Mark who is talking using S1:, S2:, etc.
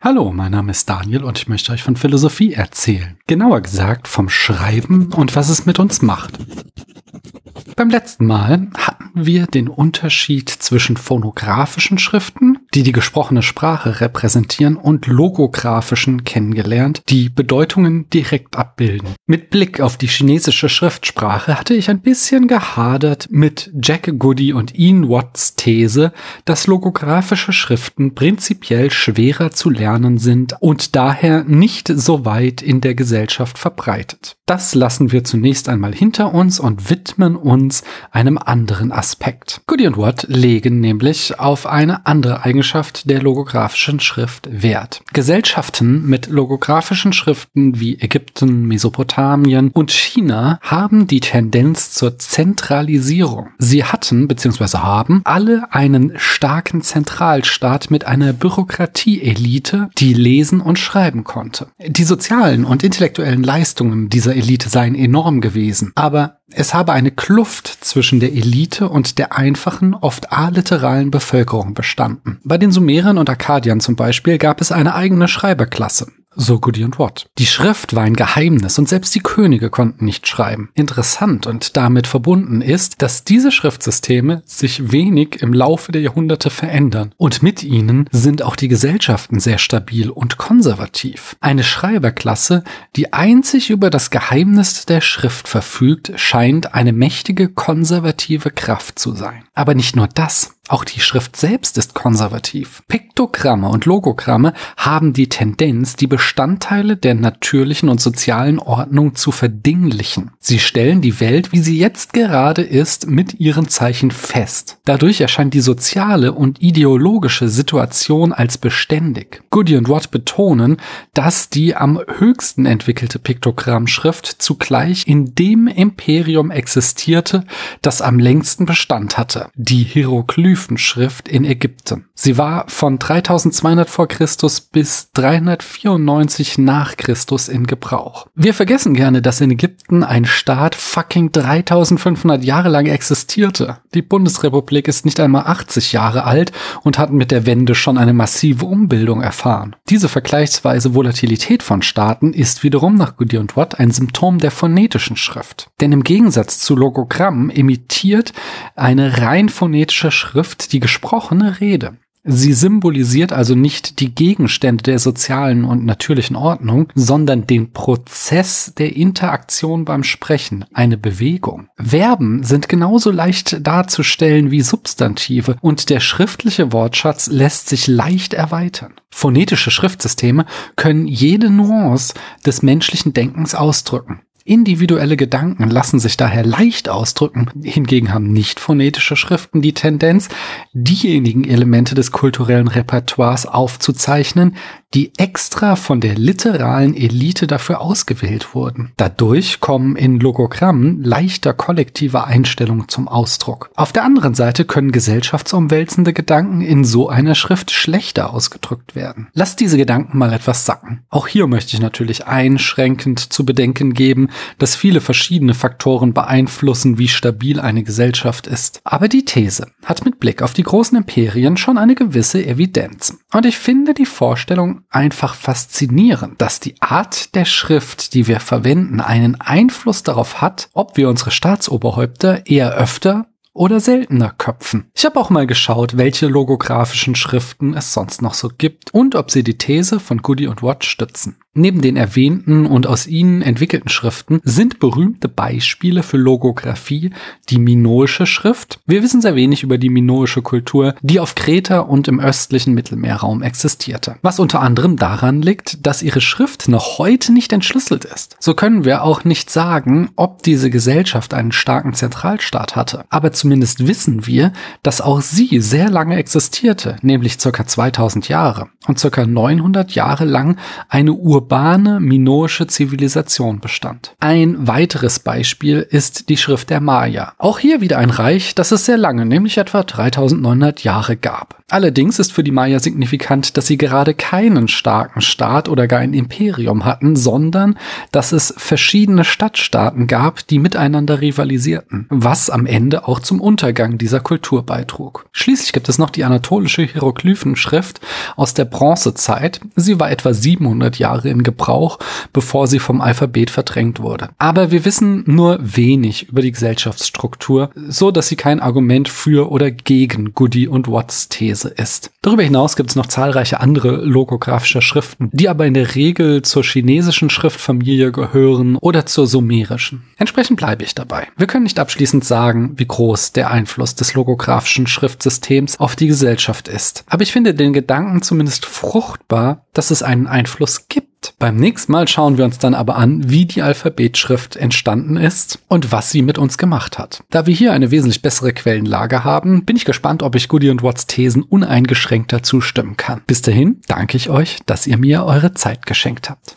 S1: Hallo, mein Name ist Daniel und ich möchte euch von Philosophie erzählen. Genauer gesagt vom Schreiben und was es mit uns macht. Beim letzten Mal hatten wir den Unterschied zwischen phonografischen Schriften, die die gesprochene Sprache repräsentieren, und logografischen kennengelernt, die Bedeutungen direkt abbilden. Mit Blick auf die chinesische Schriftsprache hatte ich ein bisschen gehadert mit Jack Goody und Ian Watts These, dass logografische Schriften prinzipiell schwerer zu lernen sind und daher nicht so weit in der Gesellschaft verbreitet. Das lassen wir zunächst einmal hinter uns und widmen uns einem anderen Aspekt. Goody und Watt legen nämlich auf eine andere Eigenschaft der logografischen Schrift Wert. Gesellschaften mit logografischen Schriften wie Ägypten, Mesopotamien und China haben die Tendenz zur Zentralisierung. Sie hatten bzw. haben alle einen starken Zentralstaat mit einer Bürokratieelite, die lesen und schreiben konnte. Die sozialen und intellektuellen Leistungen dieser Elite seien enorm gewesen, aber es habe eine Kluft zwischen der Elite und der einfachen, oft aliteralen Bevölkerung bestanden. Bei den Sumerern und Akkadiern zum Beispiel gab es eine eigene Schreiberklasse so Goody und Watt. Die Schrift war ein Geheimnis und selbst die Könige konnten nicht schreiben. Interessant und damit verbunden ist, dass diese Schriftsysteme sich wenig im Laufe der Jahrhunderte verändern und mit ihnen sind auch die Gesellschaften sehr stabil und konservativ. Eine Schreiberklasse, die einzig über das Geheimnis der Schrift verfügt, scheint eine mächtige konservative Kraft zu sein. Aber nicht nur das. Auch die Schrift selbst ist konservativ. Piktogramme und Logogramme haben die Tendenz, die Bestandteile der natürlichen und sozialen Ordnung zu verdinglichen. Sie stellen die Welt, wie sie jetzt gerade ist, mit ihren Zeichen fest. Dadurch erscheint die soziale und ideologische Situation als beständig. Goody und Watt betonen, dass die am höchsten entwickelte Piktogrammschrift zugleich in dem Imperium existierte, das am längsten Bestand hatte, die Hieroglyphen Hieroglyphenschrift in Ägypten. Sie war von 3200 vor Christus bis 394 nach Christus in Gebrauch. Wir vergessen gerne, dass in Ägypten ein Staat fucking 3500 Jahre lang existierte. Die Bundesrepublik ist nicht einmal 80 Jahre alt und hat mit der Wende schon eine massive Umbildung erfahren. Diese vergleichsweise Volatilität von Staaten ist wiederum nach Goody und Watt ein Symptom der phonetischen Schrift. Denn im Gegensatz zu Logogrammen imitiert eine rein phonetische Schrift betrifft die gesprochene Rede. Sie symbolisiert also nicht die Gegenstände der sozialen und natürlichen Ordnung, sondern den Prozess der Interaktion beim Sprechen, eine Bewegung. Verben sind genauso leicht darzustellen wie Substantive und der schriftliche Wortschatz lässt sich leicht erweitern. Phonetische Schriftsysteme können jede Nuance des menschlichen Denkens ausdrücken. Individuelle Gedanken lassen sich daher leicht ausdrücken. Hingegen haben nicht phonetische Schriften die Tendenz, diejenigen Elemente des kulturellen Repertoires aufzuzeichnen, die extra von der literalen Elite dafür ausgewählt wurden. Dadurch kommen in Logogrammen leichter kollektive Einstellungen zum Ausdruck. Auf der anderen Seite können gesellschaftsumwälzende Gedanken in so einer Schrift schlechter ausgedrückt werden. Lasst diese Gedanken mal etwas sacken. Auch hier möchte ich natürlich einschränkend zu bedenken geben, dass viele verschiedene Faktoren beeinflussen, wie stabil eine Gesellschaft ist. Aber die These hat mit Blick auf die großen Imperien schon eine gewisse Evidenz. Und ich finde die Vorstellung einfach faszinierend, dass die Art der Schrift, die wir verwenden, einen Einfluss darauf hat, ob wir unsere Staatsoberhäupter eher öfter oder seltener köpfen. Ich habe auch mal geschaut, welche logografischen Schriften es sonst noch so gibt und ob sie die These von Goody und Watt stützen. Neben den erwähnten und aus ihnen entwickelten Schriften sind berühmte Beispiele für Logographie die minoische Schrift. Wir wissen sehr wenig über die minoische Kultur, die auf Kreta und im östlichen Mittelmeerraum existierte. Was unter anderem daran liegt, dass ihre Schrift noch heute nicht entschlüsselt ist. So können wir auch nicht sagen, ob diese Gesellschaft einen starken Zentralstaat hatte. Aber zumindest wissen wir, dass auch sie sehr lange existierte, nämlich circa 2000 Jahre und circa 900 Jahre lang eine Ur urbane minoische Zivilisation bestand. Ein weiteres Beispiel ist die Schrift der Maya. Auch hier wieder ein Reich, das es sehr lange, nämlich etwa 3900 Jahre gab. Allerdings ist für die Maya signifikant, dass sie gerade keinen starken Staat oder gar ein Imperium hatten, sondern dass es verschiedene Stadtstaaten gab, die miteinander rivalisierten, was am Ende auch zum Untergang dieser Kultur beitrug. Schließlich gibt es noch die anatolische Hieroglyphenschrift aus der Bronzezeit. Sie war etwa 700 Jahre in Gebrauch, bevor sie vom Alphabet verdrängt wurde. Aber wir wissen nur wenig über die Gesellschaftsstruktur, so dass sie kein Argument für oder gegen Goody und Watts These ist. Darüber hinaus gibt es noch zahlreiche andere logographische Schriften, die aber in der Regel zur chinesischen Schriftfamilie gehören oder zur sumerischen. Entsprechend bleibe ich dabei. Wir können nicht abschließend sagen, wie groß der Einfluss des logographischen Schriftsystems auf die Gesellschaft ist. Aber ich finde den Gedanken zumindest fruchtbar, dass es einen Einfluss gibt beim nächsten Mal schauen wir uns dann aber an, wie die Alphabetschrift entstanden ist und was sie mit uns gemacht hat. Da wir hier eine wesentlich bessere Quellenlage haben, bin ich gespannt, ob ich Goody und Watts Thesen uneingeschränkter zustimmen kann. Bis dahin danke ich euch, dass ihr mir eure Zeit geschenkt habt.